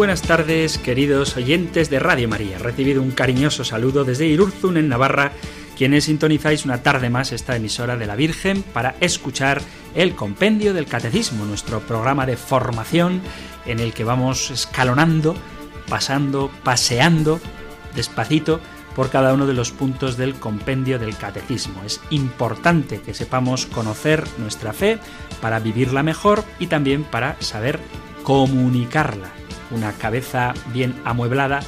Buenas tardes, queridos oyentes de Radio María. Recibido un cariñoso saludo desde Irurzun, en Navarra, quienes sintonizáis una tarde más esta emisora de la Virgen para escuchar el Compendio del Catecismo, nuestro programa de formación en el que vamos escalonando, pasando, paseando despacito por cada uno de los puntos del compendio del catecismo. Es importante que sepamos conocer nuestra fe para vivirla mejor y también para saber comunicarla una cabeza bien amueblada,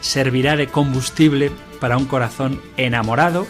servirá de combustible para un corazón enamorado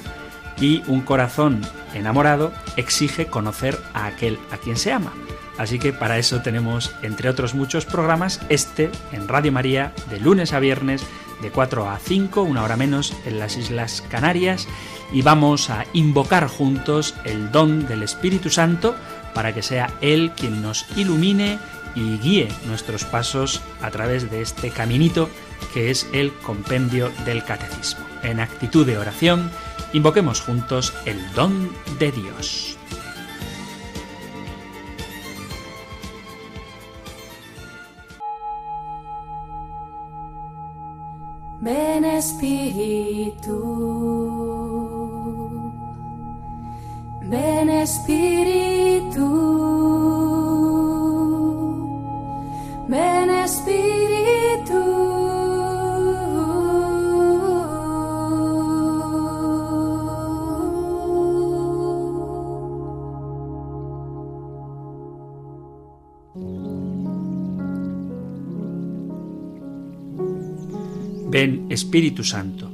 y un corazón enamorado exige conocer a aquel a quien se ama. Así que para eso tenemos, entre otros muchos programas, este en Radio María de lunes a viernes de 4 a 5, una hora menos en las Islas Canarias, y vamos a invocar juntos el don del Espíritu Santo para que sea Él quien nos ilumine y guíe nuestros pasos a través de este caminito que es el compendio del catecismo. En actitud de oración, invoquemos juntos el don de Dios. Ven Espíritu, ven Espíritu. Espíritu Santo,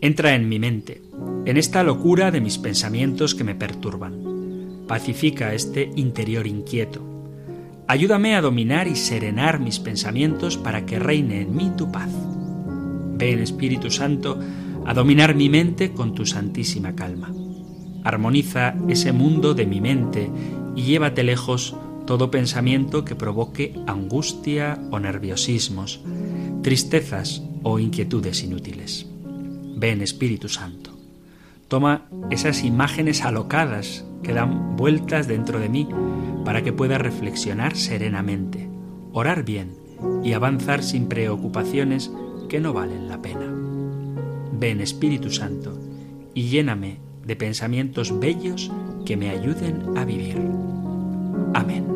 entra en mi mente, en esta locura de mis pensamientos que me perturban. Pacifica este interior inquieto Ayúdame a dominar y serenar mis pensamientos para que reine en mí tu paz. Ven, Espíritu Santo, a dominar mi mente con tu santísima calma. Armoniza ese mundo de mi mente y llévate lejos todo pensamiento que provoque angustia o nerviosismos, tristezas o inquietudes inútiles. Ven, Espíritu Santo. Toma esas imágenes alocadas que dan vueltas dentro de mí para que pueda reflexionar serenamente, orar bien y avanzar sin preocupaciones que no valen la pena. Ven Espíritu Santo y lléname de pensamientos bellos que me ayuden a vivir. Amén.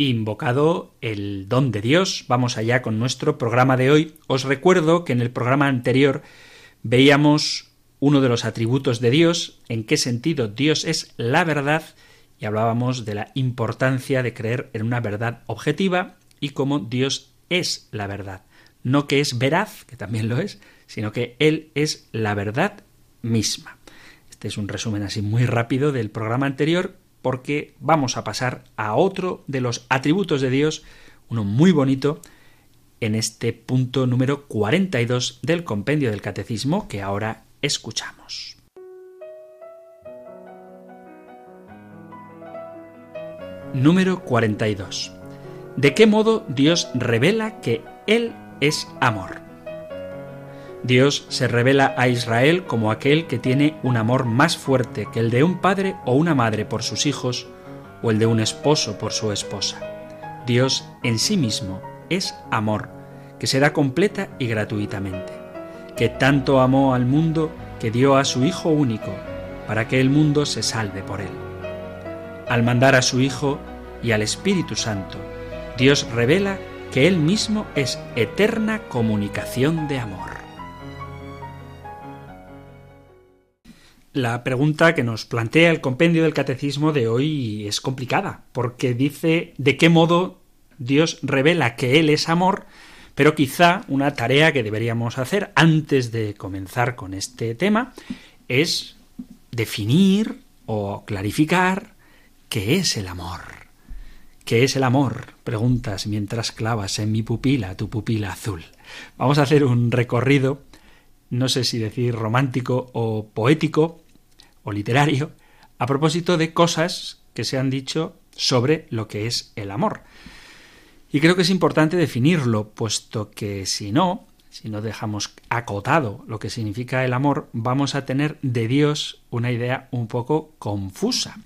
Invocado el don de Dios, vamos allá con nuestro programa de hoy. Os recuerdo que en el programa anterior veíamos uno de los atributos de Dios, en qué sentido Dios es la verdad, y hablábamos de la importancia de creer en una verdad objetiva y cómo Dios es la verdad. No que es veraz, que también lo es, sino que Él es la verdad misma. Este es un resumen así muy rápido del programa anterior porque vamos a pasar a otro de los atributos de Dios, uno muy bonito, en este punto número 42 del compendio del catecismo que ahora escuchamos. Número 42. ¿De qué modo Dios revela que Él es amor? Dios se revela a Israel como aquel que tiene un amor más fuerte que el de un padre o una madre por sus hijos o el de un esposo por su esposa. Dios en sí mismo es amor, que se da completa y gratuitamente que tanto amó al mundo que dio a su Hijo único, para que el mundo se salve por él. Al mandar a su Hijo y al Espíritu Santo, Dios revela que Él mismo es eterna comunicación de amor. La pregunta que nos plantea el compendio del catecismo de hoy es complicada, porque dice de qué modo Dios revela que Él es amor, pero quizá una tarea que deberíamos hacer antes de comenzar con este tema es definir o clarificar qué es el amor. ¿Qué es el amor? Preguntas mientras clavas en mi pupila tu pupila azul. Vamos a hacer un recorrido, no sé si decir romántico o poético literario, a propósito de cosas que se han dicho sobre lo que es el amor. Y creo que es importante definirlo, puesto que si no, si no dejamos acotado lo que significa el amor, vamos a tener de Dios una idea un poco confusa,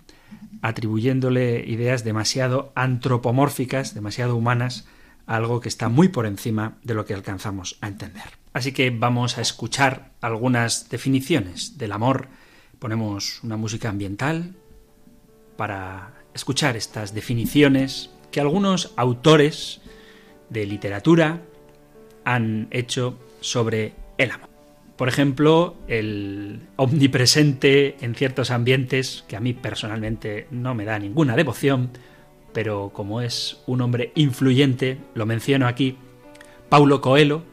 atribuyéndole ideas demasiado antropomórficas, demasiado humanas, a algo que está muy por encima de lo que alcanzamos a entender. Así que vamos a escuchar algunas definiciones del amor. Ponemos una música ambiental para escuchar estas definiciones que algunos autores de literatura han hecho sobre el amor. Por ejemplo, el omnipresente en ciertos ambientes, que a mí personalmente no me da ninguna devoción, pero como es un hombre influyente, lo menciono aquí, Paulo Coelho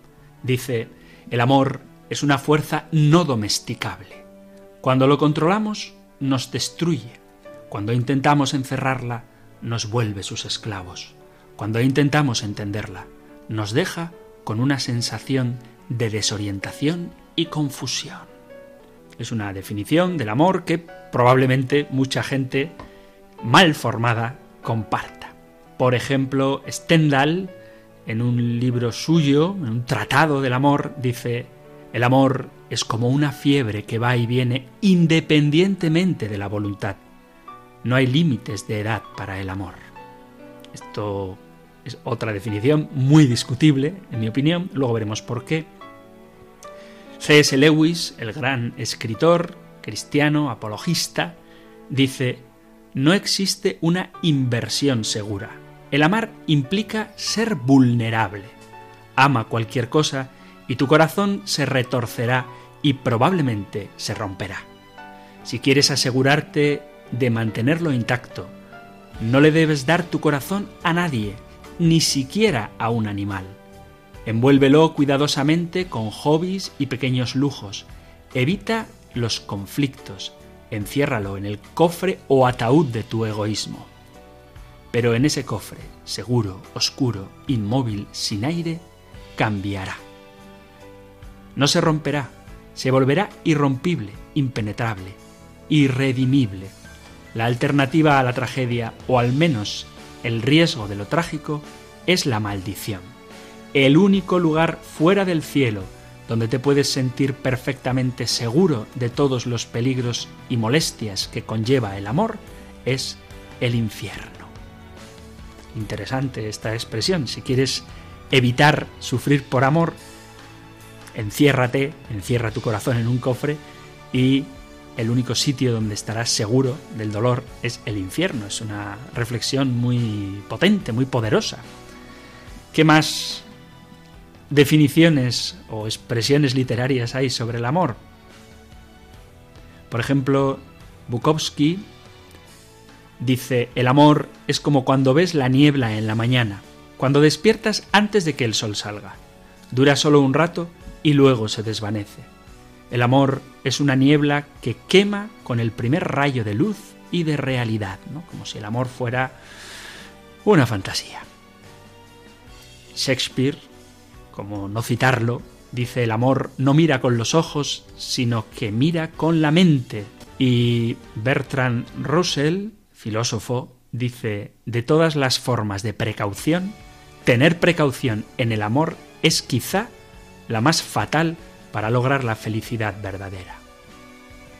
dice, el amor es una fuerza no domesticable. Cuando lo controlamos, nos destruye. Cuando intentamos encerrarla, nos vuelve sus esclavos. Cuando intentamos entenderla, nos deja con una sensación de desorientación y confusión. Es una definición del amor que probablemente mucha gente mal formada comparta. Por ejemplo, Stendhal, en un libro suyo, en un tratado del amor, dice, el amor es como una fiebre que va y viene independientemente de la voluntad. No hay límites de edad para el amor. Esto es otra definición muy discutible, en mi opinión, luego veremos por qué. C.S. Lewis, el gran escritor, cristiano, apologista, dice, no existe una inversión segura. El amar implica ser vulnerable. Ama cualquier cosa y tu corazón se retorcerá y probablemente se romperá. Si quieres asegurarte de mantenerlo intacto. No le debes dar tu corazón a nadie, ni siquiera a un animal. Envuélvelo cuidadosamente con hobbies y pequeños lujos. Evita los conflictos. Enciérralo en el cofre o ataúd de tu egoísmo. Pero en ese cofre, seguro, oscuro, inmóvil, sin aire, cambiará. No se romperá, se volverá irrompible, impenetrable, irredimible la alternativa a la tragedia, o al menos el riesgo de lo trágico, es la maldición. El único lugar fuera del cielo donde te puedes sentir perfectamente seguro de todos los peligros y molestias que conlleva el amor es el infierno. Interesante esta expresión. Si quieres evitar sufrir por amor, enciérrate, encierra tu corazón en un cofre y el único sitio donde estarás seguro del dolor es el infierno. Es una reflexión muy potente, muy poderosa. ¿Qué más definiciones o expresiones literarias hay sobre el amor? Por ejemplo, Bukowski dice, el amor es como cuando ves la niebla en la mañana, cuando despiertas antes de que el sol salga. Dura solo un rato y luego se desvanece. El amor es una niebla que quema con el primer rayo de luz y de realidad, ¿no? como si el amor fuera una fantasía. Shakespeare, como no citarlo, dice el amor no mira con los ojos, sino que mira con la mente. Y Bertrand Russell, filósofo, dice, de todas las formas de precaución, tener precaución en el amor es quizá la más fatal para lograr la felicidad verdadera.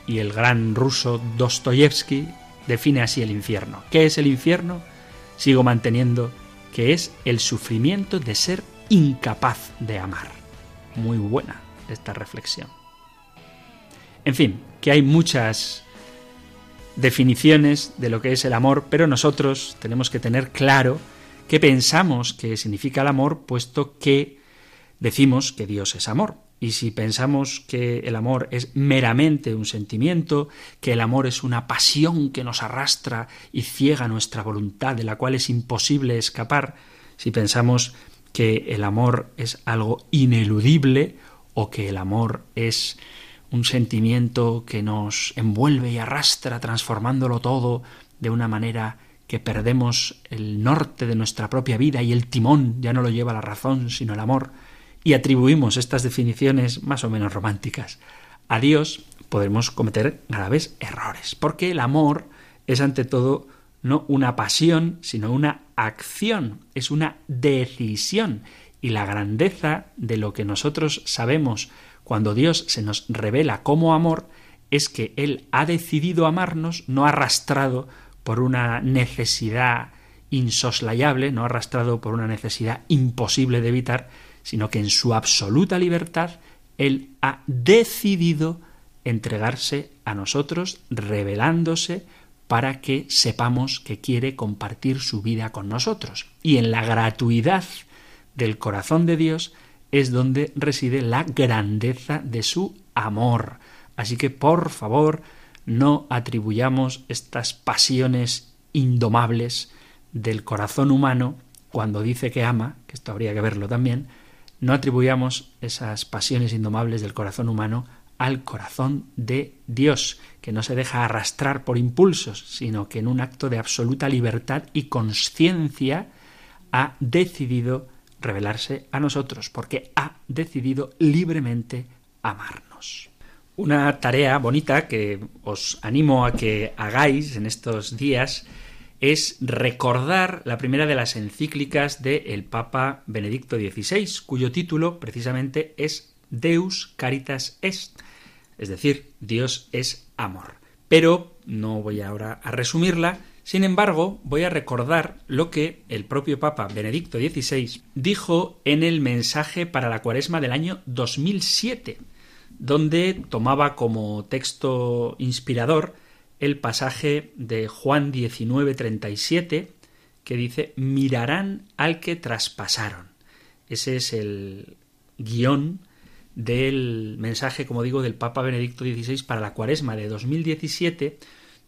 Y el gran ruso Dostoyevsky define así el infierno. ¿Qué es el infierno? Sigo manteniendo que es el sufrimiento de ser incapaz de amar. Muy buena esta reflexión. En fin, que hay muchas definiciones de lo que es el amor, pero nosotros tenemos que tener claro qué pensamos que significa el amor, puesto que decimos que Dios es amor. Y si pensamos que el amor es meramente un sentimiento, que el amor es una pasión que nos arrastra y ciega nuestra voluntad, de la cual es imposible escapar, si pensamos que el amor es algo ineludible o que el amor es un sentimiento que nos envuelve y arrastra transformándolo todo de una manera que perdemos el norte de nuestra propia vida y el timón ya no lo lleva la razón sino el amor, y atribuimos estas definiciones más o menos románticas. A Dios, podremos cometer graves errores, porque el amor es ante todo no una pasión, sino una acción, es una decisión, y la grandeza de lo que nosotros sabemos cuando Dios se nos revela como amor es que Él ha decidido amarnos, no arrastrado por una necesidad insoslayable, no arrastrado por una necesidad imposible de evitar, sino que en su absoluta libertad Él ha decidido entregarse a nosotros, revelándose para que sepamos que quiere compartir su vida con nosotros. Y en la gratuidad del corazón de Dios es donde reside la grandeza de su amor. Así que, por favor, no atribuyamos estas pasiones indomables del corazón humano cuando dice que ama, que esto habría que verlo también, no atribuyamos esas pasiones indomables del corazón humano al corazón de Dios, que no se deja arrastrar por impulsos, sino que en un acto de absoluta libertad y conciencia ha decidido revelarse a nosotros, porque ha decidido libremente amarnos. Una tarea bonita que os animo a que hagáis en estos días es recordar la primera de las encíclicas del Papa Benedicto XVI, cuyo título precisamente es Deus Caritas Est, es decir, Dios es amor. Pero no voy ahora a resumirla, sin embargo, voy a recordar lo que el propio Papa Benedicto XVI dijo en el mensaje para la cuaresma del año 2007, donde tomaba como texto inspirador el pasaje de Juan 19:37 que dice mirarán al que traspasaron. Ese es el guion del mensaje, como digo, del Papa Benedicto XVI para la Cuaresma de 2017,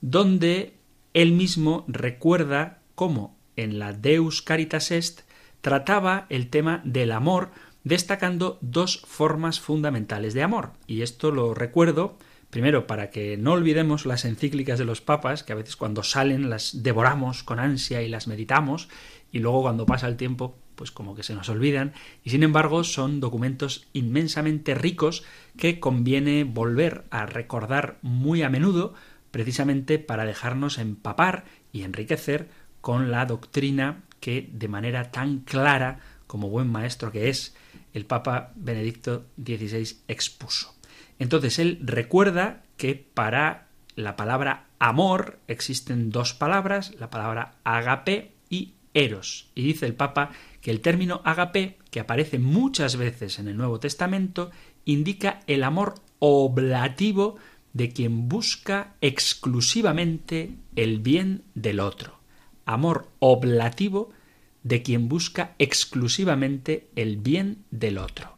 donde él mismo recuerda cómo en la Deus Caritas Est trataba el tema del amor, destacando dos formas fundamentales de amor. Y esto lo recuerdo Primero, para que no olvidemos las encíclicas de los papas, que a veces cuando salen las devoramos con ansia y las meditamos, y luego cuando pasa el tiempo, pues como que se nos olvidan, y sin embargo son documentos inmensamente ricos que conviene volver a recordar muy a menudo, precisamente para dejarnos empapar y enriquecer con la doctrina que de manera tan clara como buen maestro que es, el Papa Benedicto XVI expuso. Entonces él recuerda que para la palabra amor existen dos palabras, la palabra agape y eros. Y dice el Papa que el término agape, que aparece muchas veces en el Nuevo Testamento, indica el amor oblativo de quien busca exclusivamente el bien del otro. Amor oblativo de quien busca exclusivamente el bien del otro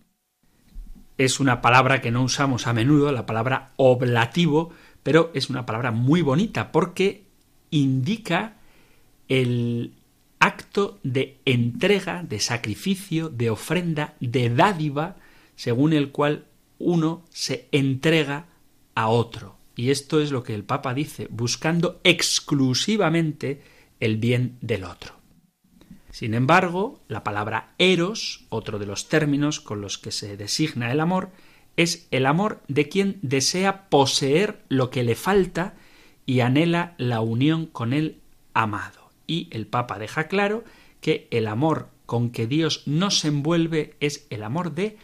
es una palabra que no usamos a menudo, la palabra oblativo, pero es una palabra muy bonita porque indica el acto de entrega, de sacrificio, de ofrenda, de dádiva, según el cual uno se entrega a otro. Y esto es lo que el Papa dice, buscando exclusivamente el bien del otro. Sin embargo, la palabra eros, otro de los términos con los que se designa el amor, es el amor de quien desea poseer lo que le falta y anhela la unión con el amado. Y el Papa deja claro que el amor con que Dios nos envuelve es el amor de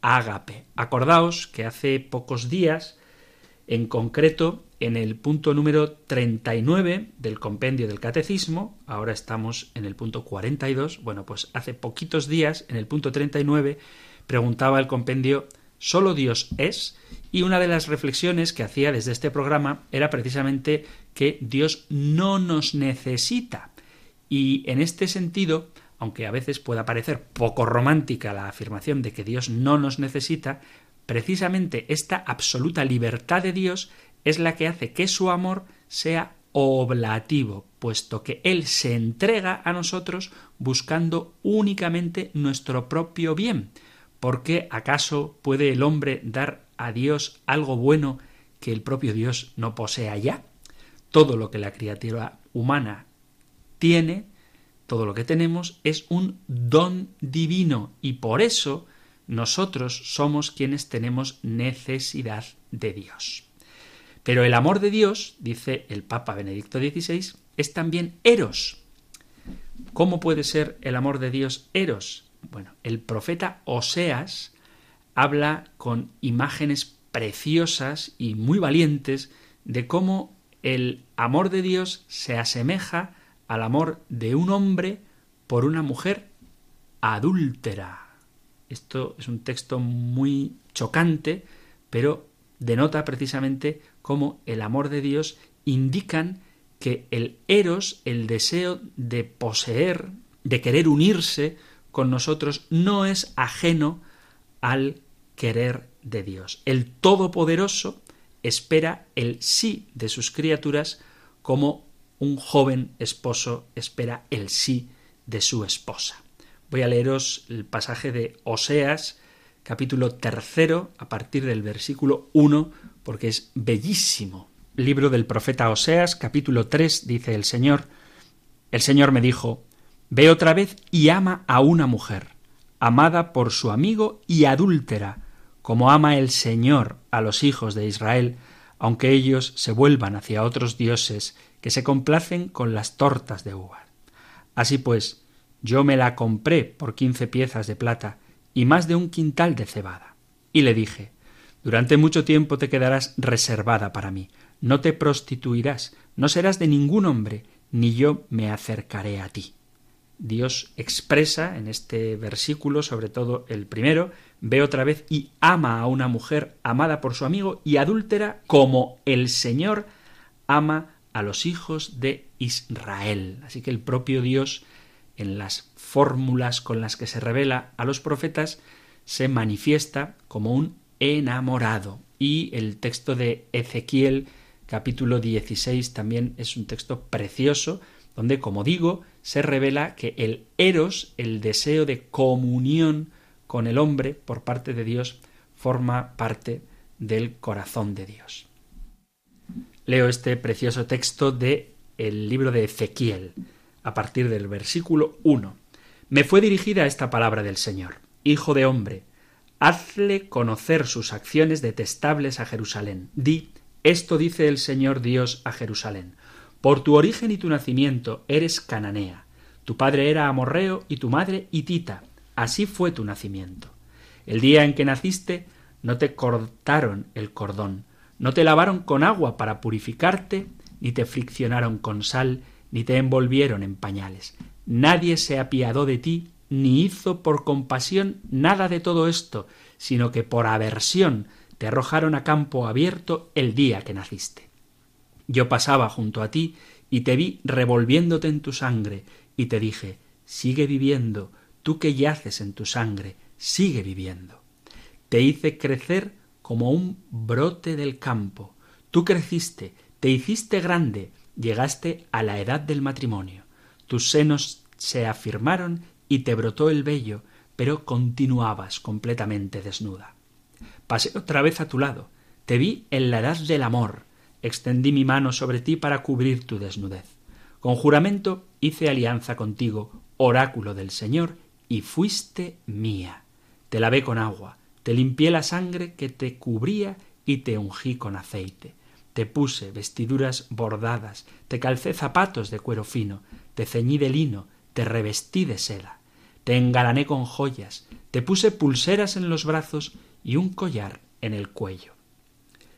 ágape. Acordaos que hace pocos días, en concreto, en el punto número 39 del compendio del catecismo, ahora estamos en el punto 42, bueno, pues hace poquitos días, en el punto 39, preguntaba el compendio, ¿solo Dios es? Y una de las reflexiones que hacía desde este programa era precisamente que Dios no nos necesita. Y en este sentido aunque a veces pueda parecer poco romántica la afirmación de que Dios no nos necesita, precisamente esta absoluta libertad de Dios es la que hace que su amor sea oblativo, puesto que Él se entrega a nosotros buscando únicamente nuestro propio bien. ¿Por qué acaso puede el hombre dar a Dios algo bueno que el propio Dios no posea ya? Todo lo que la criatura humana tiene, todo lo que tenemos, es un don divino y por eso nosotros somos quienes tenemos necesidad de Dios. Pero el amor de Dios, dice el Papa Benedicto XVI, es también eros. ¿Cómo puede ser el amor de Dios eros? Bueno, el profeta Oseas habla con imágenes preciosas y muy valientes de cómo el amor de Dios se asemeja al amor de un hombre por una mujer adúltera. Esto es un texto muy chocante, pero denota precisamente cómo el amor de Dios indican que el eros, el deseo de poseer, de querer unirse con nosotros, no es ajeno al querer de Dios. El Todopoderoso espera el sí de sus criaturas como un joven esposo espera el sí de su esposa. Voy a leeros el pasaje de Oseas, capítulo tercero, a partir del versículo 1, porque es bellísimo. Libro del profeta Oseas, capítulo 3, dice el Señor, el Señor me dijo, Ve otra vez y ama a una mujer, amada por su amigo y adúltera, como ama el Señor a los hijos de Israel, aunque ellos se vuelvan hacia otros dioses que se complacen con las tortas de uva. Así pues, yo me la compré por quince piezas de plata y más de un quintal de cebada. Y le dije, durante mucho tiempo te quedarás reservada para mí, no te prostituirás, no serás de ningún hombre, ni yo me acercaré a ti. Dios expresa en este versículo, sobre todo el primero, ve otra vez y ama a una mujer amada por su amigo y adúltera como el Señor ama a los hijos de Israel. Así que el propio Dios, en las fórmulas con las que se revela a los profetas, se manifiesta como un enamorado. Y el texto de Ezequiel capítulo 16 también es un texto precioso, donde, como digo, se revela que el eros, el deseo de comunión con el hombre por parte de Dios, forma parte del corazón de Dios. Leo este precioso texto de el libro de Ezequiel, a partir del versículo 1. Me fue dirigida esta palabra del Señor. Hijo de hombre, hazle conocer sus acciones detestables a Jerusalén. Di, esto dice el Señor Dios a Jerusalén. Por tu origen y tu nacimiento eres cananea. Tu padre era amorreo y tu madre hitita. Así fue tu nacimiento. El día en que naciste no te cortaron el cordón, no te lavaron con agua para purificarte, ni te friccionaron con sal, ni te envolvieron en pañales. Nadie se apiadó de ti, ni hizo por compasión nada de todo esto, sino que por aversión te arrojaron a campo abierto el día que naciste. Yo pasaba junto a ti y te vi revolviéndote en tu sangre, y te dije, sigue viviendo, tú que yaces en tu sangre, sigue viviendo. Te hice crecer como un brote del campo. Tú creciste, te hiciste grande, llegaste a la edad del matrimonio. Tus senos se afirmaron y te brotó el vello, pero continuabas completamente desnuda. Pasé otra vez a tu lado, te vi en la edad del amor, extendí mi mano sobre ti para cubrir tu desnudez. Con juramento hice alianza contigo, oráculo del Señor, y fuiste mía. Te lavé con agua, te limpié la sangre que te cubría y te ungí con aceite. Te puse vestiduras bordadas, te calcé zapatos de cuero fino, te ceñí de lino, te revestí de seda, te engalané con joyas, te puse pulseras en los brazos y un collar en el cuello.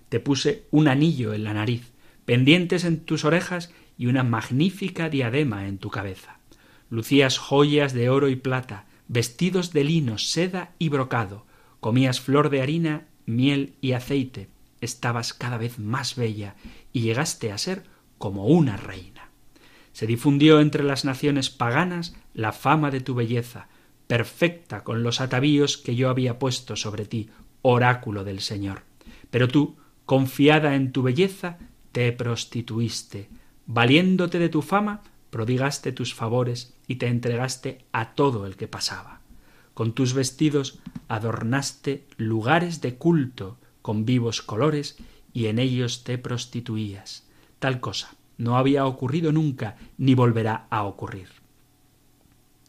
Te puse un anillo en la nariz, pendientes en tus orejas y una magnífica diadema en tu cabeza. Lucías joyas de oro y plata, vestidos de lino, seda y brocado, comías flor de harina, miel y aceite, estabas cada vez más bella y llegaste a ser como una reina. Se difundió entre las naciones paganas la fama de tu belleza, perfecta con los atavíos que yo había puesto sobre ti, oráculo del Señor. Pero tú, confiada en tu belleza, te prostituiste. Valiéndote de tu fama, prodigaste tus favores y te entregaste a todo el que pasaba. Con tus vestidos adornaste lugares de culto con vivos colores y en ellos te prostituías. Tal cosa no había ocurrido nunca ni volverá a ocurrir.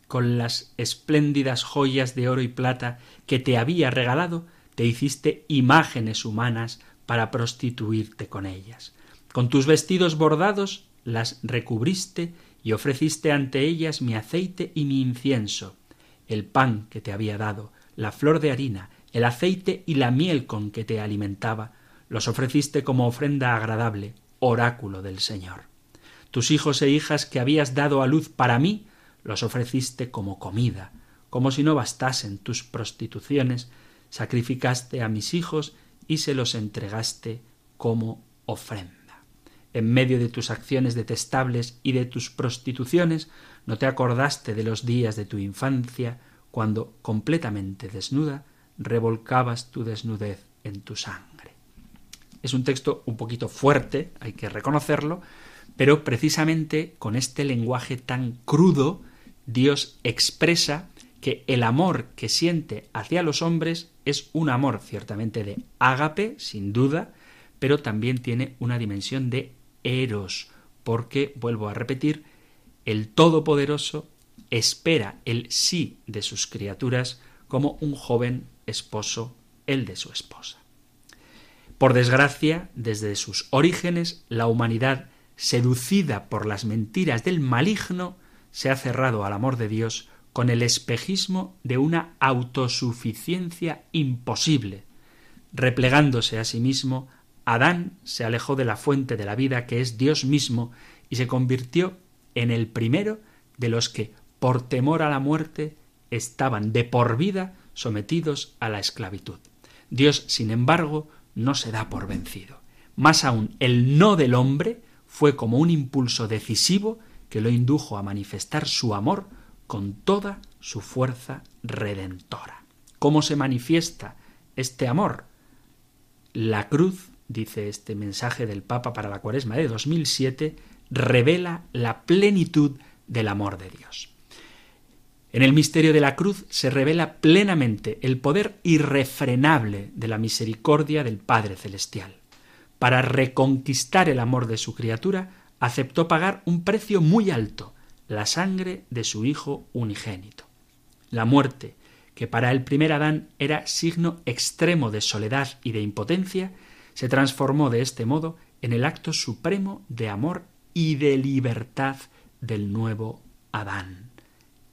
Con las espléndidas joyas de oro y plata que te había regalado, te hiciste imágenes humanas para prostituirte con ellas. Con tus vestidos bordados las recubriste y ofreciste ante ellas mi aceite y mi incienso, el pan que te había dado, la flor de harina, el aceite y la miel con que te alimentaba, los ofreciste como ofrenda agradable, oráculo del Señor. Tus hijos e hijas que habías dado a luz para mí, los ofreciste como comida, como si no bastasen tus prostituciones, sacrificaste a mis hijos y se los entregaste como ofrenda. En medio de tus acciones detestables y de tus prostituciones, no te acordaste de los días de tu infancia, cuando, completamente desnuda, revolcabas tu desnudez en tu sangre. Es un texto un poquito fuerte, hay que reconocerlo, pero precisamente con este lenguaje tan crudo, Dios expresa que el amor que siente hacia los hombres es un amor ciertamente de ágape, sin duda, pero también tiene una dimensión de eros, porque, vuelvo a repetir, el Todopoderoso espera el sí de sus criaturas como un joven esposo el de su esposa. Por desgracia, desde sus orígenes, la humanidad, seducida por las mentiras del maligno, se ha cerrado al amor de Dios con el espejismo de una autosuficiencia imposible. Replegándose a sí mismo, Adán se alejó de la fuente de la vida que es Dios mismo y se convirtió en el primero de los que, por temor a la muerte, estaban de por vida sometidos a la esclavitud. Dios, sin embargo, no se da por vencido. Más aún, el no del hombre fue como un impulso decisivo que lo indujo a manifestar su amor con toda su fuerza redentora. ¿Cómo se manifiesta este amor? La cruz, dice este mensaje del Papa para la Cuaresma de 2007, revela la plenitud del amor de Dios. En el misterio de la cruz se revela plenamente el poder irrefrenable de la misericordia del Padre Celestial. Para reconquistar el amor de su criatura, aceptó pagar un precio muy alto, la sangre de su Hijo unigénito. La muerte, que para el primer Adán era signo extremo de soledad y de impotencia, se transformó de este modo en el acto supremo de amor y de libertad del nuevo Adán.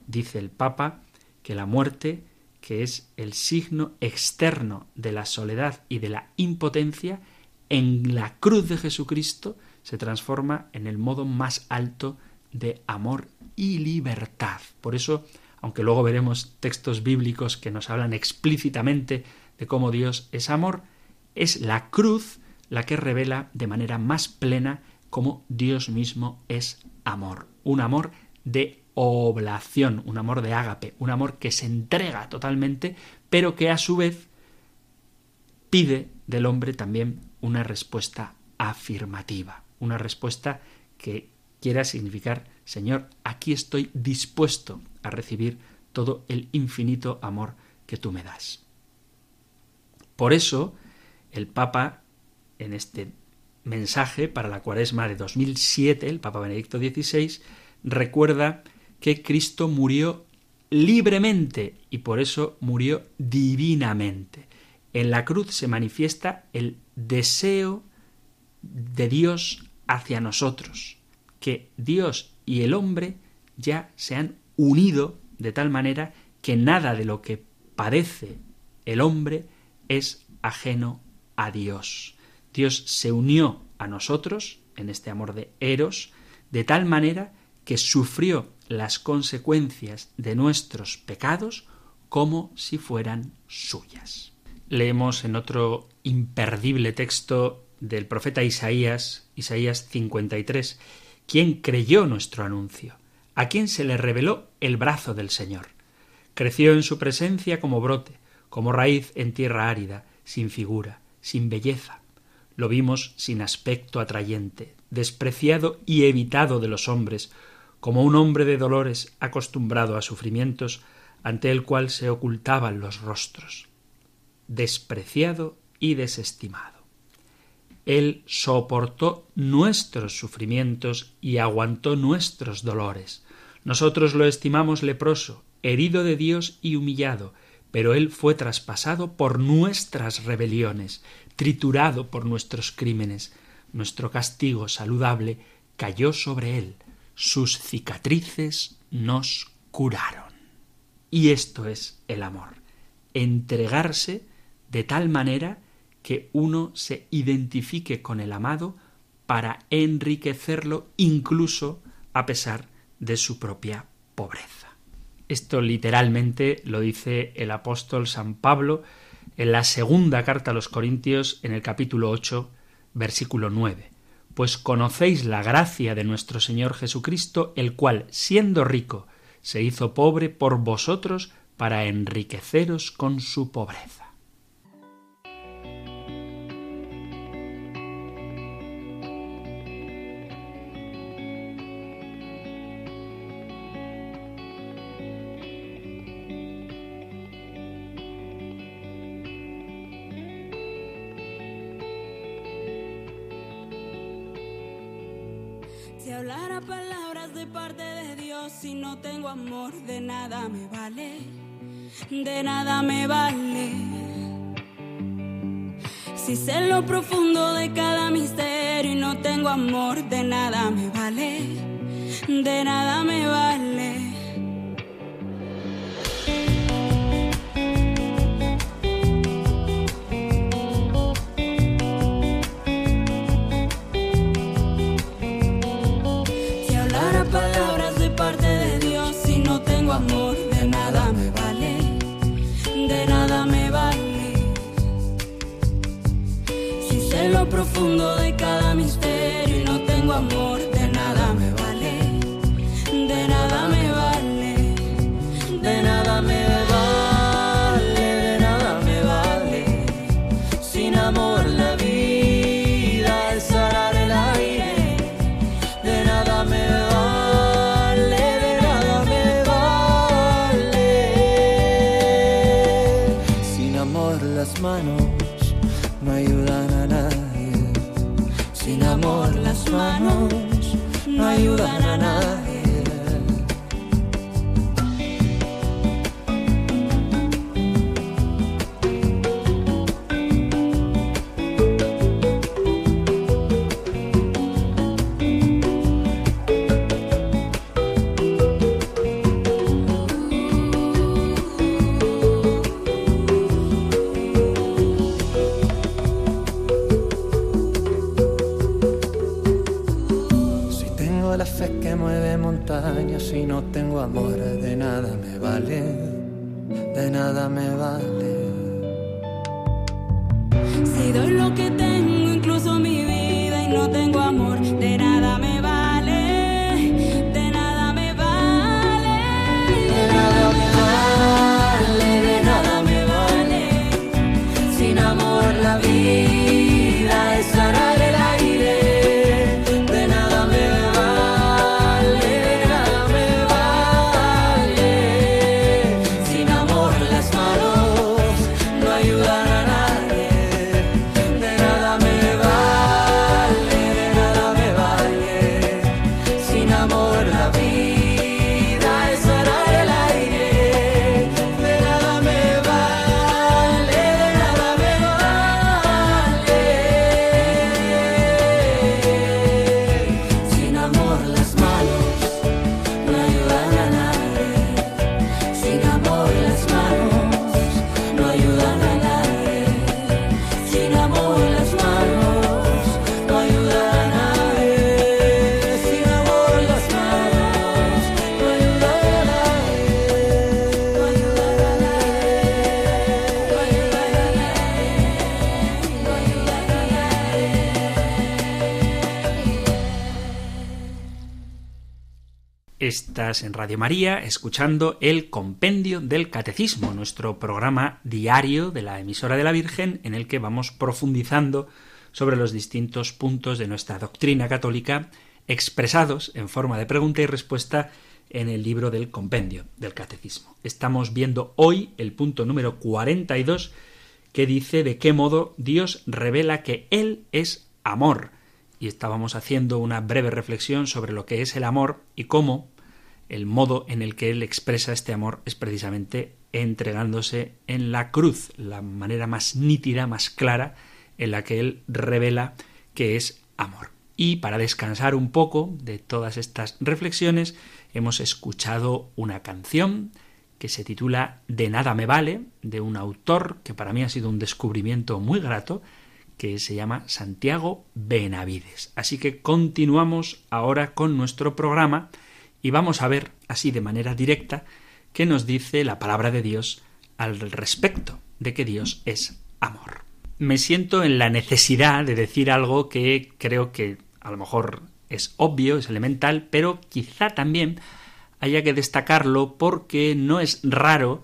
Dice el Papa que la muerte, que es el signo externo de la soledad y de la impotencia, en la cruz de Jesucristo se transforma en el modo más alto de amor y libertad. Por eso, aunque luego veremos textos bíblicos que nos hablan explícitamente de cómo Dios es amor, es la cruz la que revela de manera más plena cómo Dios mismo es amor. Un amor de oblación, un amor de ágape, un amor que se entrega totalmente, pero que a su vez pide del hombre también una respuesta afirmativa, una respuesta que quiera significar, Señor, aquí estoy dispuesto a recibir todo el infinito amor que tú me das. Por eso, el Papa, en este mensaje para la cuaresma de 2007, el Papa Benedicto XVI, recuerda que Cristo murió libremente y por eso murió divinamente. En la cruz se manifiesta el deseo de Dios hacia nosotros, que Dios y el hombre ya se han unido de tal manera que nada de lo que padece el hombre es ajeno a Dios. Dios se unió a nosotros en este amor de Eros, de tal manera que sufrió las consecuencias de nuestros pecados como si fueran suyas. Leemos en otro imperdible texto del profeta Isaías, Isaías 53, quien creyó nuestro anuncio, a quien se le reveló el brazo del Señor. Creció en su presencia como brote, como raíz en tierra árida, sin figura, sin belleza. Lo vimos sin aspecto atrayente, despreciado y evitado de los hombres, como un hombre de dolores acostumbrado a sufrimientos, ante el cual se ocultaban los rostros. Despreciado y desestimado. Él soportó nuestros sufrimientos y aguantó nuestros dolores. Nosotros lo estimamos leproso, herido de Dios y humillado, pero Él fue traspasado por nuestras rebeliones, triturado por nuestros crímenes. Nuestro castigo saludable cayó sobre Él. Sus cicatrices nos curaron. Y esto es el amor. Entregarse de tal manera que uno se identifique con el amado para enriquecerlo incluso a pesar de su propia pobreza. Esto literalmente lo dice el apóstol San Pablo en la segunda carta a los Corintios en el capítulo 8, versículo 9. Pues conocéis la gracia de nuestro Señor Jesucristo, el cual, siendo rico, se hizo pobre por vosotros para enriqueceros con su pobreza. Si hablara palabras de parte de Dios, si no tengo amor, de nada me vale, de nada me vale. Si sé lo profundo de cada misterio y no tengo amor, de nada me vale, de nada me vale. Profundo de cada misterio y no tengo amor, fe que mueve montañas y no tengo amor, de nada me vale, de nada me vale. Si doy lo que tengo, incluso mi vida, y no tengo amor, En Radio María escuchando el Compendio del Catecismo, nuestro programa diario de la emisora de la Virgen en el que vamos profundizando sobre los distintos puntos de nuestra doctrina católica expresados en forma de pregunta y respuesta en el libro del Compendio del Catecismo. Estamos viendo hoy el punto número 42 que dice de qué modo Dios revela que Él es amor. Y estábamos haciendo una breve reflexión sobre lo que es el amor y cómo el modo en el que Él expresa este amor es precisamente entregándose en la cruz, la manera más nítida, más clara en la que Él revela que es amor. Y para descansar un poco de todas estas reflexiones, hemos escuchado una canción que se titula De nada me vale, de un autor que para mí ha sido un descubrimiento muy grato, que se llama Santiago Benavides. Así que continuamos ahora con nuestro programa y vamos a ver, así de manera directa, qué nos dice la palabra de Dios al respecto de que Dios es amor. Me siento en la necesidad de decir algo que creo que a lo mejor es obvio, es elemental, pero quizá también haya que destacarlo porque no es raro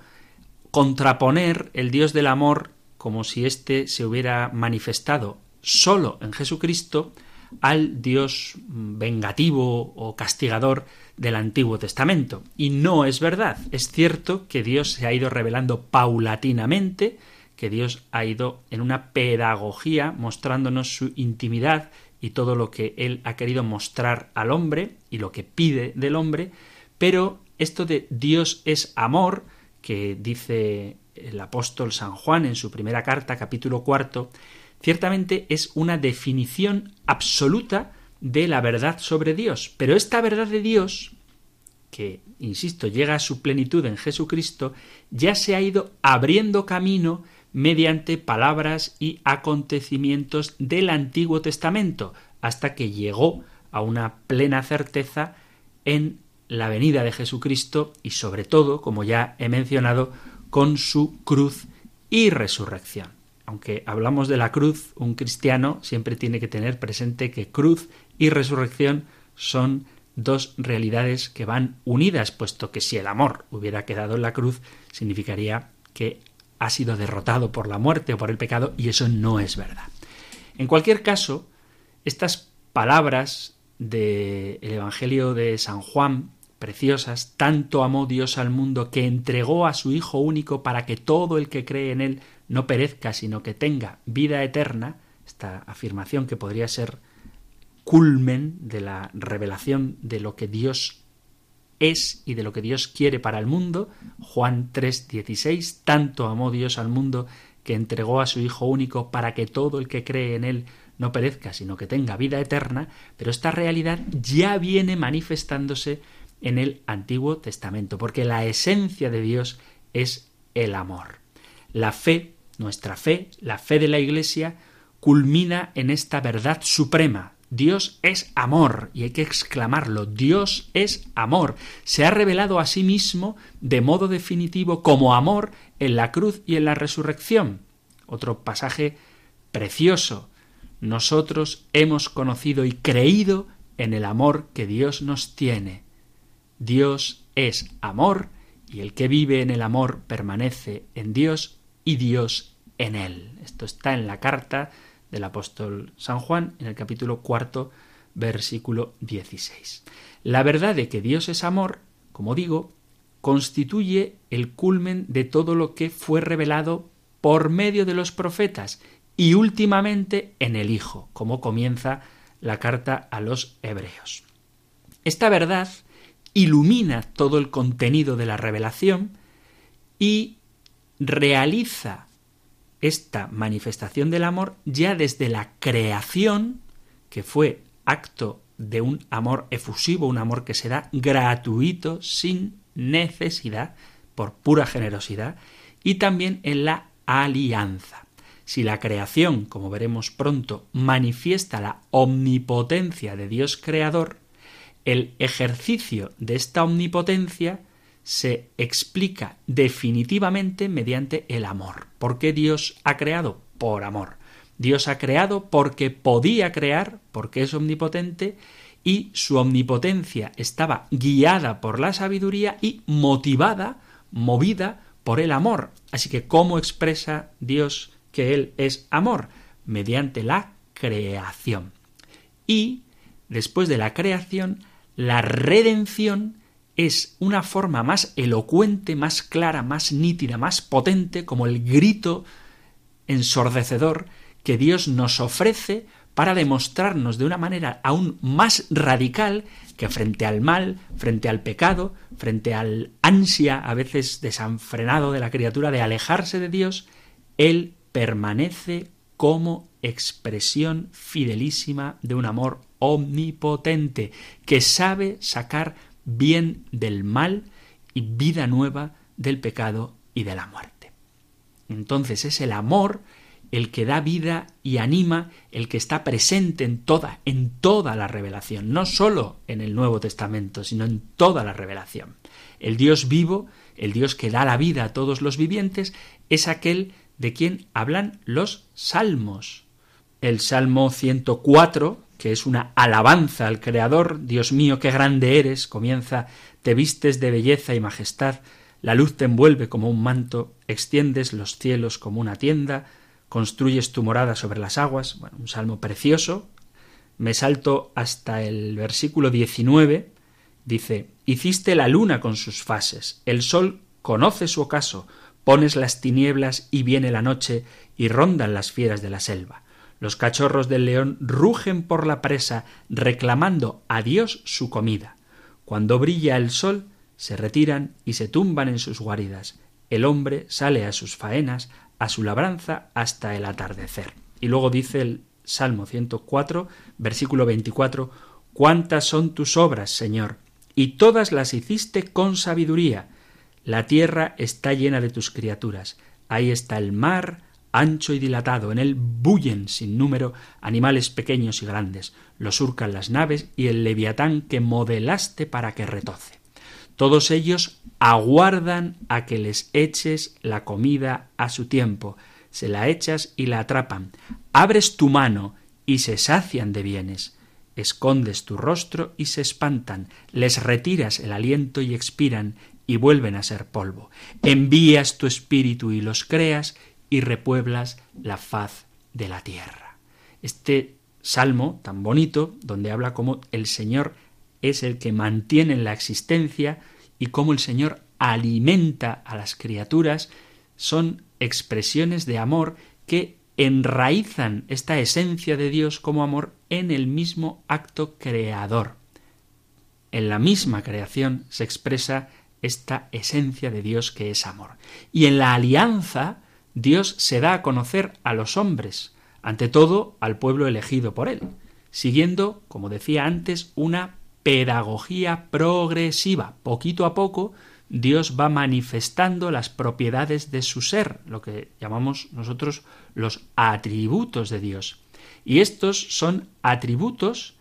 contraponer el Dios del amor como si éste se hubiera manifestado solo en Jesucristo al Dios vengativo o castigador del Antiguo Testamento. Y no es verdad. Es cierto que Dios se ha ido revelando paulatinamente, que Dios ha ido en una pedagogía mostrándonos su intimidad y todo lo que Él ha querido mostrar al hombre y lo que pide del hombre, pero esto de Dios es amor, que dice el apóstol San Juan en su primera carta, capítulo cuarto, ciertamente es una definición absoluta de la verdad sobre Dios. Pero esta verdad de Dios, que, insisto, llega a su plenitud en Jesucristo, ya se ha ido abriendo camino mediante palabras y acontecimientos del Antiguo Testamento, hasta que llegó a una plena certeza en la venida de Jesucristo y sobre todo, como ya he mencionado, con su cruz y resurrección. Aunque hablamos de la cruz, un cristiano siempre tiene que tener presente que cruz y resurrección son dos realidades que van unidas, puesto que si el amor hubiera quedado en la cruz, significaría que ha sido derrotado por la muerte o por el pecado, y eso no es verdad. En cualquier caso, estas palabras del Evangelio de San Juan preciosas, tanto amó Dios al mundo que entregó a su Hijo único para que todo el que cree en Él no perezca, sino que tenga vida eterna, esta afirmación que podría ser culmen de la revelación de lo que Dios es y de lo que Dios quiere para el mundo, Juan 3:16, tanto amó Dios al mundo que entregó a su Hijo único para que todo el que cree en Él no perezca, sino que tenga vida eterna, pero esta realidad ya viene manifestándose en el Antiguo Testamento, porque la esencia de Dios es el amor. La fe, nuestra fe, la fe de la Iglesia, culmina en esta verdad suprema. Dios es amor, y hay que exclamarlo, Dios es amor. Se ha revelado a sí mismo de modo definitivo como amor en la cruz y en la resurrección. Otro pasaje precioso. Nosotros hemos conocido y creído en el amor que Dios nos tiene. Dios es amor y el que vive en el amor permanece en Dios y Dios en él. Esto está en la carta del apóstol San Juan en el capítulo cuarto versículo 16. La verdad de que Dios es amor, como digo, constituye el culmen de todo lo que fue revelado por medio de los profetas y últimamente en el Hijo, como comienza la carta a los hebreos. Esta verdad ilumina todo el contenido de la revelación y realiza esta manifestación del amor ya desde la creación, que fue acto de un amor efusivo, un amor que se da gratuito, sin necesidad, por pura generosidad, y también en la alianza. Si la creación, como veremos pronto, manifiesta la omnipotencia de Dios creador, el ejercicio de esta omnipotencia se explica definitivamente mediante el amor. ¿Por qué Dios ha creado? Por amor. Dios ha creado porque podía crear, porque es omnipotente, y su omnipotencia estaba guiada por la sabiduría y motivada, movida por el amor. Así que, ¿cómo expresa Dios que Él es amor? Mediante la creación. Y, después de la creación, la redención es una forma más elocuente, más clara, más nítida, más potente, como el grito ensordecedor que Dios nos ofrece para demostrarnos de una manera aún más radical que frente al mal, frente al pecado, frente al ansia a veces desanfrenado de la criatura de alejarse de Dios, Él permanece como expresión fidelísima de un amor omnipotente que sabe sacar bien del mal y vida nueva del pecado y de la muerte. Entonces es el amor el que da vida y anima, el que está presente en toda, en toda la revelación, no sólo en el Nuevo Testamento, sino en toda la revelación. El Dios vivo, el Dios que da la vida a todos los vivientes, es aquel de quien hablan los salmos. El Salmo 104, que es una alabanza al Creador, Dios mío, qué grande eres, comienza, te vistes de belleza y majestad, la luz te envuelve como un manto, extiendes los cielos como una tienda, construyes tu morada sobre las aguas, bueno, un salmo precioso. Me salto hasta el versículo 19, dice, hiciste la luna con sus fases, el sol conoce su ocaso, pones las tinieblas y viene la noche y rondan las fieras de la selva. Los cachorros del león rugen por la presa, reclamando a Dios su comida. Cuando brilla el sol, se retiran y se tumban en sus guaridas. El hombre sale a sus faenas, a su labranza hasta el atardecer. Y luego dice el Salmo 104, versículo 24, Cuántas son tus obras, Señor, y todas las hiciste con sabiduría. La tierra está llena de tus criaturas. Ahí está el mar, ancho y dilatado, en él bullen sin número animales pequeños y grandes, lo surcan las naves y el leviatán que modelaste para que retoce. Todos ellos aguardan a que les eches la comida a su tiempo, se la echas y la atrapan, abres tu mano y se sacian de bienes, escondes tu rostro y se espantan, les retiras el aliento y expiran y vuelven a ser polvo, envías tu espíritu y los creas y repueblas la faz de la tierra. Este salmo tan bonito, donde habla como el Señor es el que mantiene la existencia y cómo el Señor alimenta a las criaturas, son expresiones de amor que enraizan esta esencia de Dios como amor en el mismo acto creador. En la misma creación se expresa esta esencia de Dios que es amor. Y en la alianza Dios se da a conocer a los hombres, ante todo al pueblo elegido por él, siguiendo, como decía antes, una pedagogía progresiva. Poquito a poco Dios va manifestando las propiedades de su ser, lo que llamamos nosotros los atributos de Dios. Y estos son atributos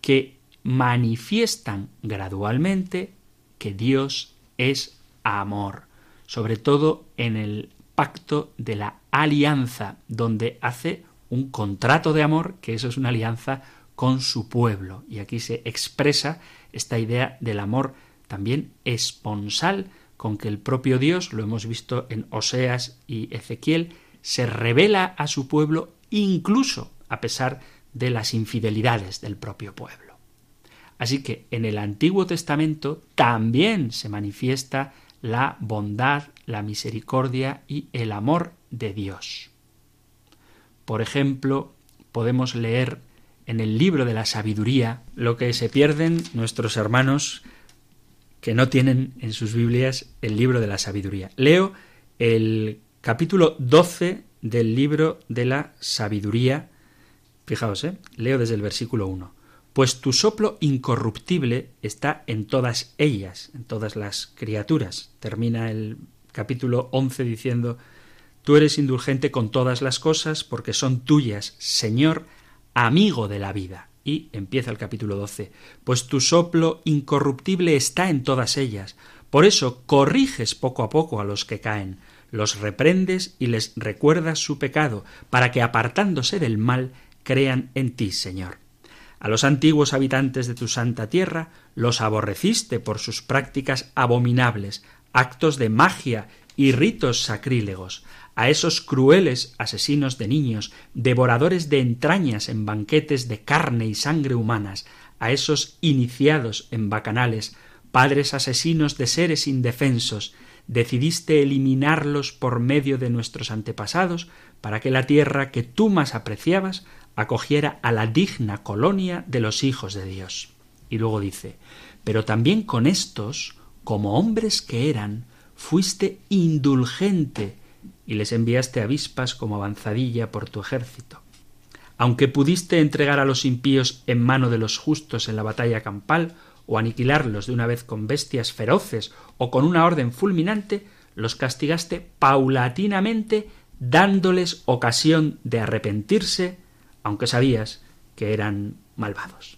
que manifiestan gradualmente que Dios es amor, sobre todo en el pacto de la alianza, donde hace un contrato de amor, que eso es una alianza con su pueblo. Y aquí se expresa esta idea del amor también esponsal con que el propio Dios, lo hemos visto en Oseas y Ezequiel, se revela a su pueblo incluso a pesar de las infidelidades del propio pueblo. Así que en el Antiguo Testamento también se manifiesta la bondad, la misericordia y el amor de Dios. Por ejemplo, podemos leer en el libro de la sabiduría lo que se pierden nuestros hermanos que no tienen en sus Biblias el libro de la sabiduría. Leo el capítulo 12 del libro de la sabiduría. Fijaos, ¿eh? leo desde el versículo 1. Pues tu soplo incorruptible está en todas ellas, en todas las criaturas. Termina el capítulo 11 diciendo, Tú eres indulgente con todas las cosas porque son tuyas, Señor, amigo de la vida. Y empieza el capítulo 12. Pues tu soplo incorruptible está en todas ellas. Por eso corriges poco a poco a los que caen, los reprendes y les recuerdas su pecado, para que apartándose del mal crean en ti, Señor. A los antiguos habitantes de tu santa tierra los aborreciste por sus prácticas abominables, actos de magia y ritos sacrílegos. A esos crueles asesinos de niños, devoradores de entrañas en banquetes de carne y sangre humanas, a esos iniciados en bacanales, padres asesinos de seres indefensos, decidiste eliminarlos por medio de nuestros antepasados para que la tierra que tú más apreciabas acogiera a la digna colonia de los hijos de Dios. Y luego dice, pero también con estos, como hombres que eran, fuiste indulgente y les enviaste avispas como avanzadilla por tu ejército. Aunque pudiste entregar a los impíos en mano de los justos en la batalla campal, o aniquilarlos de una vez con bestias feroces o con una orden fulminante, los castigaste paulatinamente, dándoles ocasión de arrepentirse, aunque sabías que eran malvados.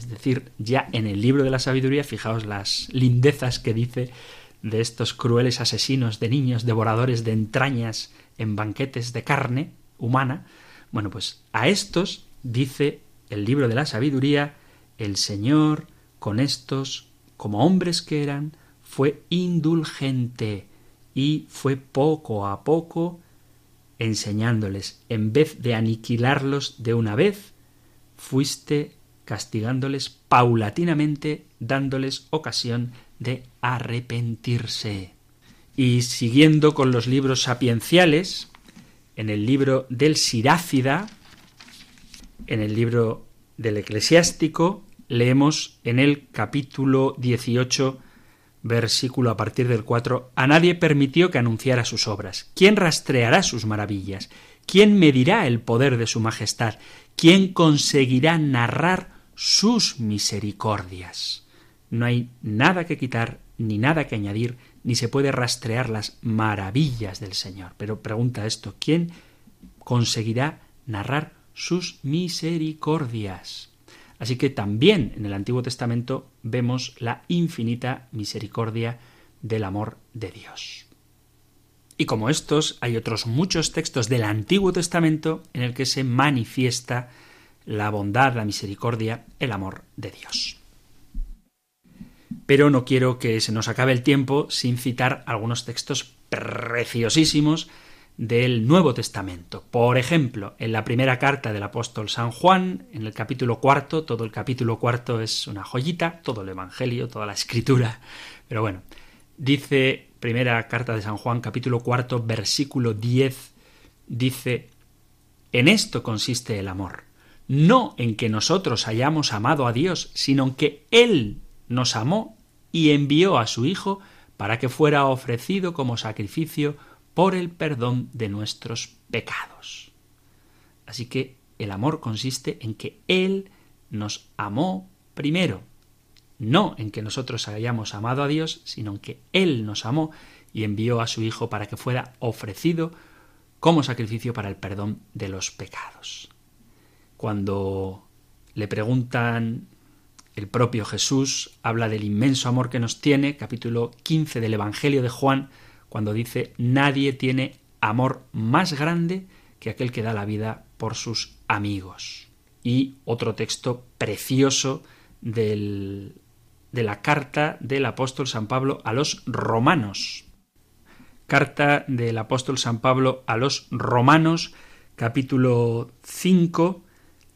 Es decir, ya en el libro de la sabiduría, fijaos las lindezas que dice de estos crueles asesinos de niños, devoradores de entrañas en banquetes de carne humana. Bueno, pues a estos, dice el libro de la sabiduría, el Señor con estos, como hombres que eran, fue indulgente y fue poco a poco enseñándoles, en vez de aniquilarlos de una vez, fuiste castigándoles paulatinamente, dándoles ocasión de arrepentirse. Y siguiendo con los libros sapienciales, en el libro del Sirácida, en el libro del Eclesiástico, leemos en el capítulo 18, versículo a partir del 4, a nadie permitió que anunciara sus obras. ¿Quién rastreará sus maravillas? ¿Quién medirá el poder de su majestad? ¿Quién conseguirá narrar sus misericordias? No hay nada que quitar ni nada que añadir, ni se puede rastrear las maravillas del Señor. Pero pregunta esto, ¿quién conseguirá narrar sus misericordias? Así que también en el Antiguo Testamento vemos la infinita misericordia del amor de Dios. Y como estos, hay otros muchos textos del Antiguo Testamento en el que se manifiesta la bondad, la misericordia, el amor de Dios. Pero no quiero que se nos acabe el tiempo sin citar algunos textos preciosísimos del Nuevo Testamento. Por ejemplo, en la primera carta del apóstol San Juan, en el capítulo cuarto, todo el capítulo cuarto es una joyita, todo el Evangelio, toda la escritura, pero bueno, dice primera carta de San Juan, capítulo cuarto, versículo 10, dice, en esto consiste el amor, no en que nosotros hayamos amado a Dios, sino en que Él nos amó y envió a su Hijo para que fuera ofrecido como sacrificio por el perdón de nuestros pecados. Así que el amor consiste en que Él nos amó primero, no en que nosotros hayamos amado a Dios, sino en que Él nos amó y envió a su Hijo para que fuera ofrecido como sacrificio para el perdón de los pecados. Cuando le preguntan el propio Jesús, habla del inmenso amor que nos tiene, capítulo 15 del Evangelio de Juan, cuando dice nadie tiene amor más grande que aquel que da la vida por sus amigos. Y otro texto precioso del, de la carta del apóstol San Pablo a los romanos. Carta del apóstol San Pablo a los romanos, capítulo 5,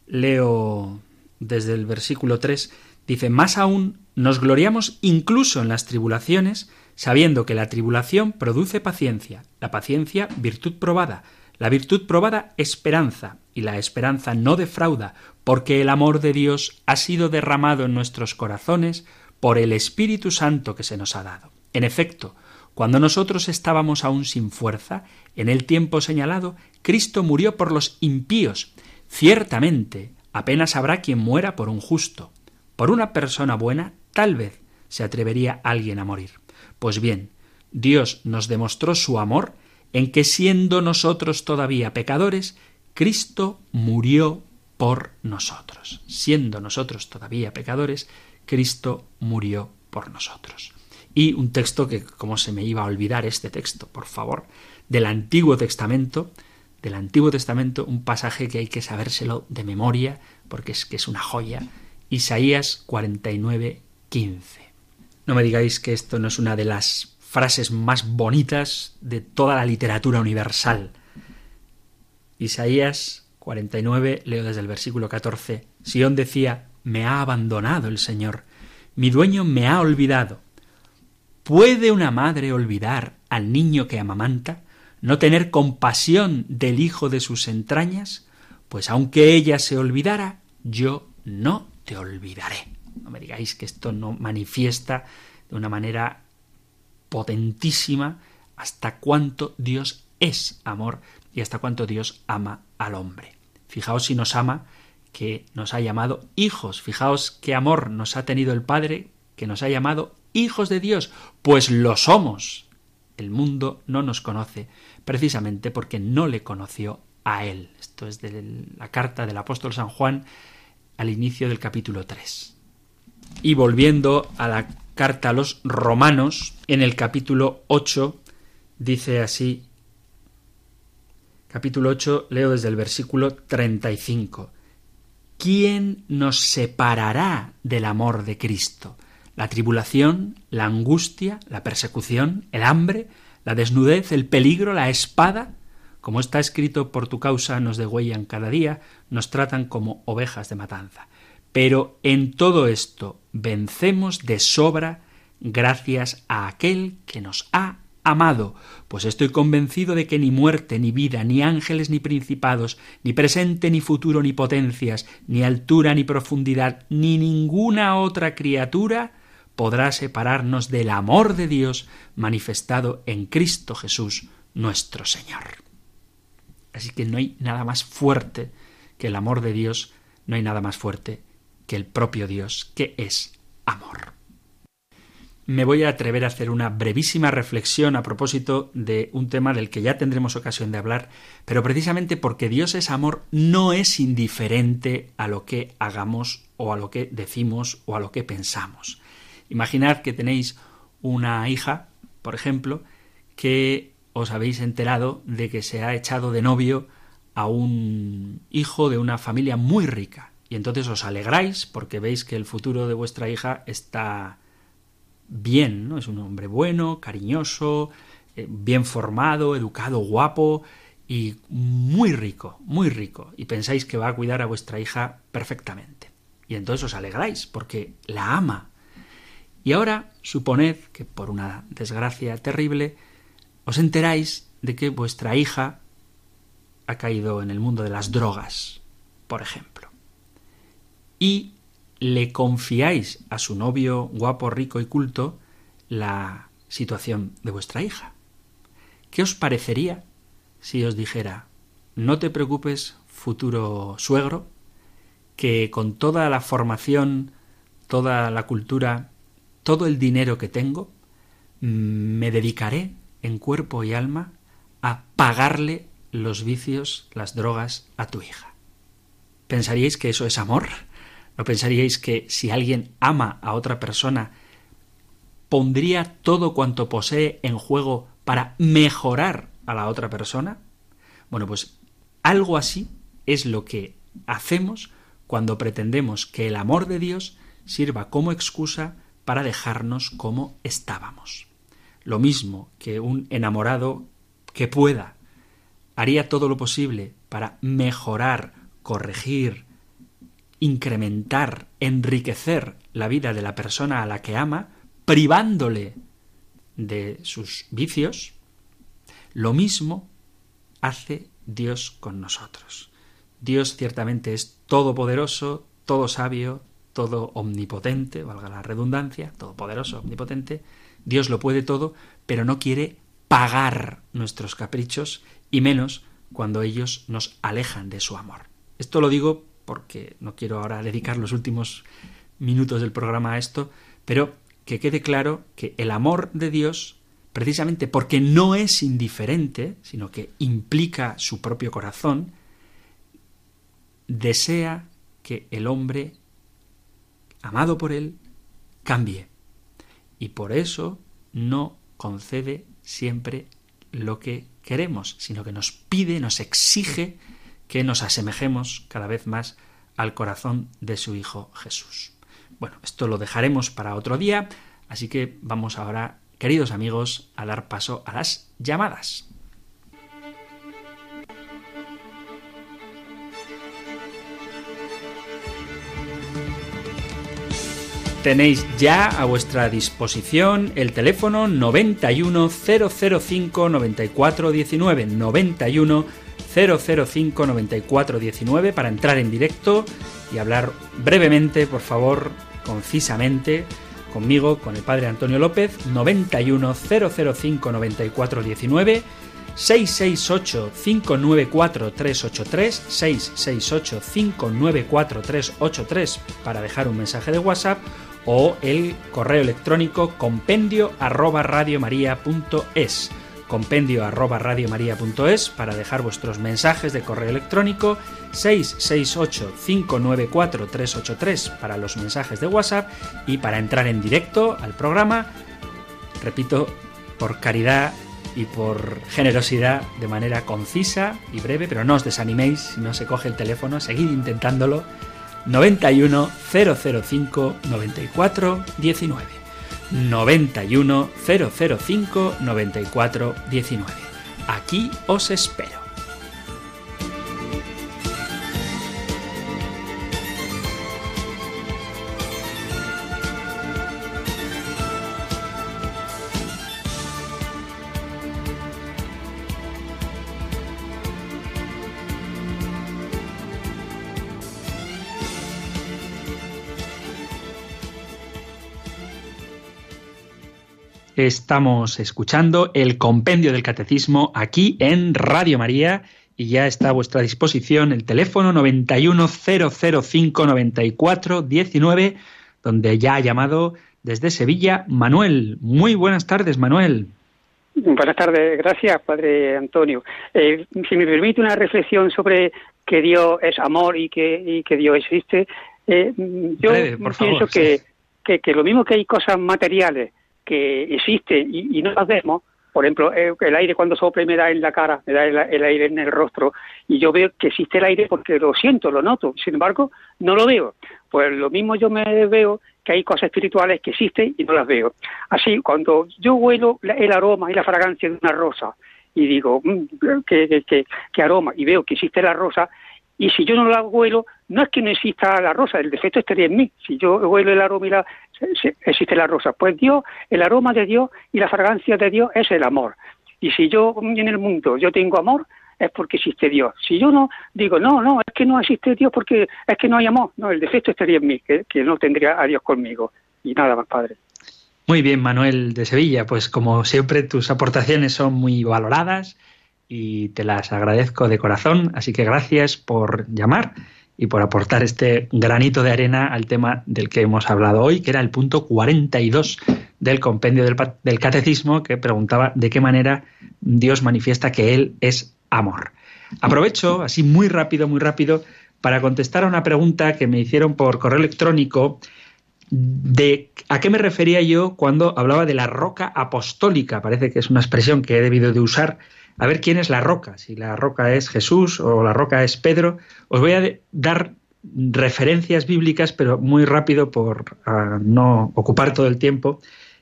leo desde el versículo 3, dice, más aún nos gloriamos incluso en las tribulaciones, sabiendo que la tribulación produce paciencia, la paciencia virtud probada, la virtud probada esperanza, y la esperanza no defrauda, porque el amor de Dios ha sido derramado en nuestros corazones por el Espíritu Santo que se nos ha dado. En efecto, cuando nosotros estábamos aún sin fuerza, en el tiempo señalado, Cristo murió por los impíos. Ciertamente, apenas habrá quien muera por un justo. Por una persona buena, tal vez se atrevería alguien a morir. Pues bien, Dios nos demostró su amor en que siendo nosotros todavía pecadores, Cristo murió por nosotros. Siendo nosotros todavía pecadores, Cristo murió por nosotros. Y un texto que, como se me iba a olvidar este texto, por favor, del Antiguo Testamento, del Antiguo Testamento, un pasaje que hay que sabérselo de memoria, porque es que es una joya. Isaías 49, 15. No me digáis que esto no es una de las frases más bonitas de toda la literatura universal. Isaías 49, leo desde el versículo 14. Sión decía, me ha abandonado el Señor, mi dueño me ha olvidado. ¿Puede una madre olvidar al niño que amamanta? ¿No tener compasión del hijo de sus entrañas? Pues aunque ella se olvidara, yo no te olvidaré. No me digáis que esto no manifiesta de una manera potentísima hasta cuánto Dios es amor y hasta cuánto Dios ama al hombre. Fijaos si nos ama que nos ha llamado hijos. Fijaos qué amor nos ha tenido el Padre que nos ha llamado hijos de Dios, pues lo somos. El mundo no nos conoce precisamente porque no le conoció a Él. Esto es de la carta del apóstol San Juan al inicio del capítulo 3. Y volviendo a la carta a los romanos, en el capítulo 8, dice así, capítulo 8, leo desde el versículo 35. ¿Quién nos separará del amor de Cristo? La tribulación, la angustia, la persecución, el hambre, la desnudez, el peligro, la espada, como está escrito por tu causa, nos degüellan cada día, nos tratan como ovejas de matanza. Pero en todo esto vencemos de sobra gracias a aquel que nos ha amado, pues estoy convencido de que ni muerte, ni vida, ni ángeles, ni principados, ni presente, ni futuro, ni potencias, ni altura, ni profundidad, ni ninguna otra criatura podrá separarnos del amor de Dios manifestado en Cristo Jesús, nuestro Señor. Así que no hay nada más fuerte que el amor de Dios, no hay nada más fuerte que el propio Dios, que es amor me voy a atrever a hacer una brevísima reflexión a propósito de un tema del que ya tendremos ocasión de hablar, pero precisamente porque Dios es amor no es indiferente a lo que hagamos o a lo que decimos o a lo que pensamos. Imaginad que tenéis una hija, por ejemplo, que os habéis enterado de que se ha echado de novio a un hijo de una familia muy rica. Y entonces os alegráis porque veis que el futuro de vuestra hija está bien, ¿no? Es un hombre bueno, cariñoso, eh, bien formado, educado, guapo y muy rico, muy rico. Y pensáis que va a cuidar a vuestra hija perfectamente. Y entonces os alegráis porque la ama. Y ahora suponed que por una desgracia terrible os enteráis de que vuestra hija ha caído en el mundo de las drogas, por ejemplo. Y le confiáis a su novio guapo, rico y culto la situación de vuestra hija. ¿Qué os parecería si os dijera, no te preocupes, futuro suegro, que con toda la formación, toda la cultura, todo el dinero que tengo, mm, me dedicaré en cuerpo y alma a pagarle los vicios, las drogas a tu hija. ¿Pensaríais que eso es amor? ¿No pensaríais que si alguien ama a otra persona, pondría todo cuanto posee en juego para mejorar a la otra persona? Bueno, pues algo así es lo que hacemos cuando pretendemos que el amor de Dios sirva como excusa para dejarnos como estábamos. Lo mismo que un enamorado que pueda haría todo lo posible para mejorar, corregir, incrementar, enriquecer la vida de la persona a la que ama, privándole de sus vicios, lo mismo hace Dios con nosotros. Dios ciertamente es todopoderoso, todo sabio, todo omnipotente, valga la redundancia, todopoderoso, omnipotente. Dios lo puede todo, pero no quiere pagar nuestros caprichos y menos cuando ellos nos alejan de su amor. Esto lo digo porque no quiero ahora dedicar los últimos minutos del programa a esto, pero que quede claro que el amor de Dios, precisamente porque no es indiferente, sino que implica su propio corazón, desea que el hombre, amado por él, cambie. Y por eso no concede siempre lo que queremos, sino que nos pide, nos exige que nos asemejemos cada vez más al corazón de su Hijo Jesús. Bueno, esto lo dejaremos para otro día, así que vamos ahora, queridos amigos, a dar paso a las llamadas. Tenéis ya a vuestra disposición el teléfono 91 005 94 19 91 005 94 19 para entrar en directo y hablar brevemente, por favor, concisamente conmigo, con el padre Antonio López, 91 005 94 19 668 594 383 668 594 383 para dejar un mensaje de WhatsApp o el correo electrónico compendio arroba compendio arroba para dejar vuestros mensajes de correo electrónico 668-594-383 para los mensajes de WhatsApp y para entrar en directo al programa, repito, por caridad y por generosidad de manera concisa y breve, pero no os desaniméis si no se coge el teléfono, seguid intentándolo 91 005 94 19. 91 005 94 19. Aquí os espero. Estamos escuchando el compendio del catecismo aquí en Radio María y ya está a vuestra disposición el teléfono 910059419 donde ya ha llamado desde Sevilla Manuel. Muy buenas tardes, Manuel. Buenas tardes, gracias, Padre Antonio. Eh, si me permite una reflexión sobre que Dios es amor y que, y que Dios existe, eh, yo Breve, por pienso favor, que, sí. que, que lo mismo que hay cosas materiales que existen y, no las vemos, por ejemplo, eh, el aire cuando sopla y me da en la cara, me da el, el aire en el rostro, y yo veo que existe el aire porque lo siento, lo noto, sin embargo, no lo veo. Pues lo mismo yo me veo que hay cosas espirituales que existen y no las veo. Así, cuando yo huelo el aroma y la fragancia de una rosa y digo, "Mm, qué, qué- qué- qué aroma, y veo que existe la rosa, y si yo no la huelo, no es que no exista la rosa, el defecto estaría en mí. Si yo huelo el aroma y la, existe la rosa. Pues Dios, el aroma de Dios y la fragancia de Dios es el amor. Y si yo en el mundo yo tengo amor, es porque existe Dios. Si yo no digo, no, no, es que no existe Dios porque es que no hay amor, no, el defecto estaría en mí, que, que no tendría a Dios conmigo. Y nada más, Padre. Muy bien, Manuel de Sevilla. Pues como siempre, tus aportaciones son muy valoradas y te las agradezco de corazón. Así que gracias por llamar y por aportar este granito de arena al tema del que hemos hablado hoy, que era el punto 42 del compendio del, catecismo, que preguntaba de qué manera Dios manifiesta que Él es amor. Aprovecho, así muy rápido, muy rápido, para contestar a una pregunta que me hicieron por correo electrónico de a qué me refería yo cuando hablaba de la roca apostólica. Parece que es una expresión que he debido de usar. A ver quién es la roca, si la roca es Jesús o la roca es Pedro. Os voy a dar referencias bíblicas, pero muy rápido por ah, no ocupar todo el tiempo.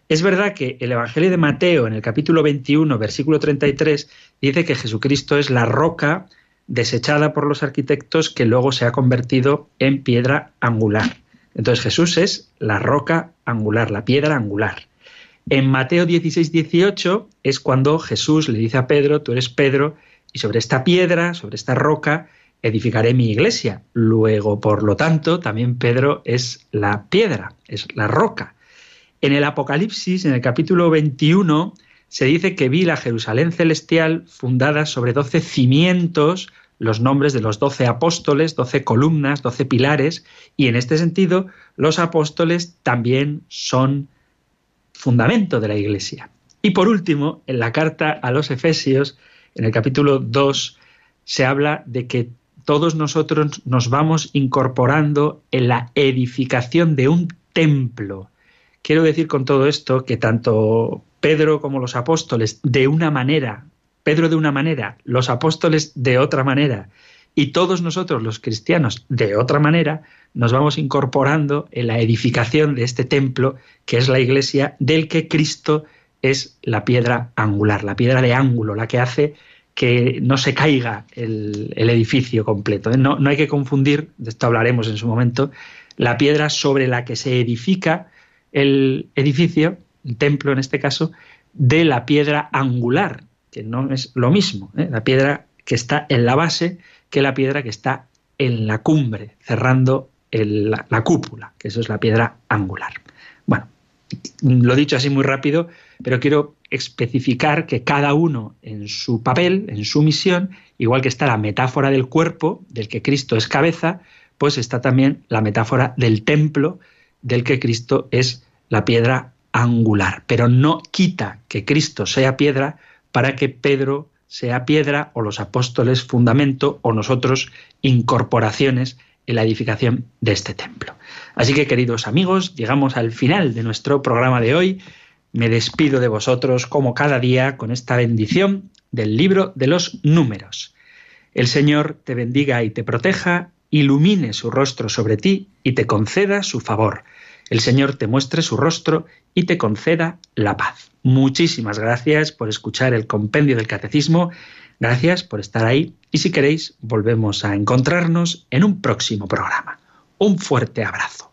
Es verdad que el Evangelio de Mateo, en el capítulo 21, versículo 33, dice que Jesucristo es la roca desechada por los arquitectos que luego se ha convertido en piedra angular. Entonces Jesús es la roca angular, la piedra angular. En Mateo 16, 18 es cuando Jesús le dice a Pedro, tú eres Pedro, y sobre esta piedra, sobre esta roca, edificaré mi iglesia. Luego, por lo tanto, también Pedro es la piedra, es la roca. En el Apocalipsis, en el capítulo 21, se dice que vi la Jerusalén celestial fundada sobre doce cimientos, los nombres de los doce apóstoles, doce columnas, doce pilares, y en este sentido los apóstoles también son fundamento de la Iglesia. Y por último, en la carta a los Efesios, en el capítulo 2, se habla de que todos nosotros nos vamos incorporando en la edificación de un templo. Quiero decir con todo esto que tanto Pedro como los apóstoles, de una manera, Pedro de una manera, los apóstoles de otra manera, y todos nosotros los cristianos, de otra manera, nos vamos incorporando en la edificación de este templo, que es la iglesia, del que Cristo es la piedra angular, la piedra de ángulo, la que hace que no se caiga el, edificio completo. No, no hay que confundir, de esto hablaremos en su momento, la piedra sobre la que se edifica el edificio, el templo en este caso, de la piedra angular, que no es lo mismo, ¿eh? la piedra que está en la base que la piedra que está en la cumbre, cerrando la, la, cúpula, que eso es la piedra angular. Bueno, lo dicho así muy rápido, pero quiero especificar que cada uno en su papel, en su misión, igual que está la metáfora del cuerpo, del que Cristo es cabeza, pues está también la metáfora del templo, del que Cristo es la piedra angular. Pero no quita que Cristo sea piedra para que Pedro sea piedra o los apóstoles fundamento o nosotros incorporaciones en la edificación de este templo. Así que queridos amigos, llegamos al final de nuestro programa de hoy. Me despido de vosotros como cada día con esta bendición del libro de los números. El Señor te bendiga y te proteja, ilumine su rostro sobre ti y te conceda su favor. El Señor te muestre su rostro y te conceda la paz. Muchísimas gracias por escuchar el compendio del catecismo. Gracias por estar ahí y si queréis volvemos a encontrarnos en un próximo programa. Un fuerte abrazo.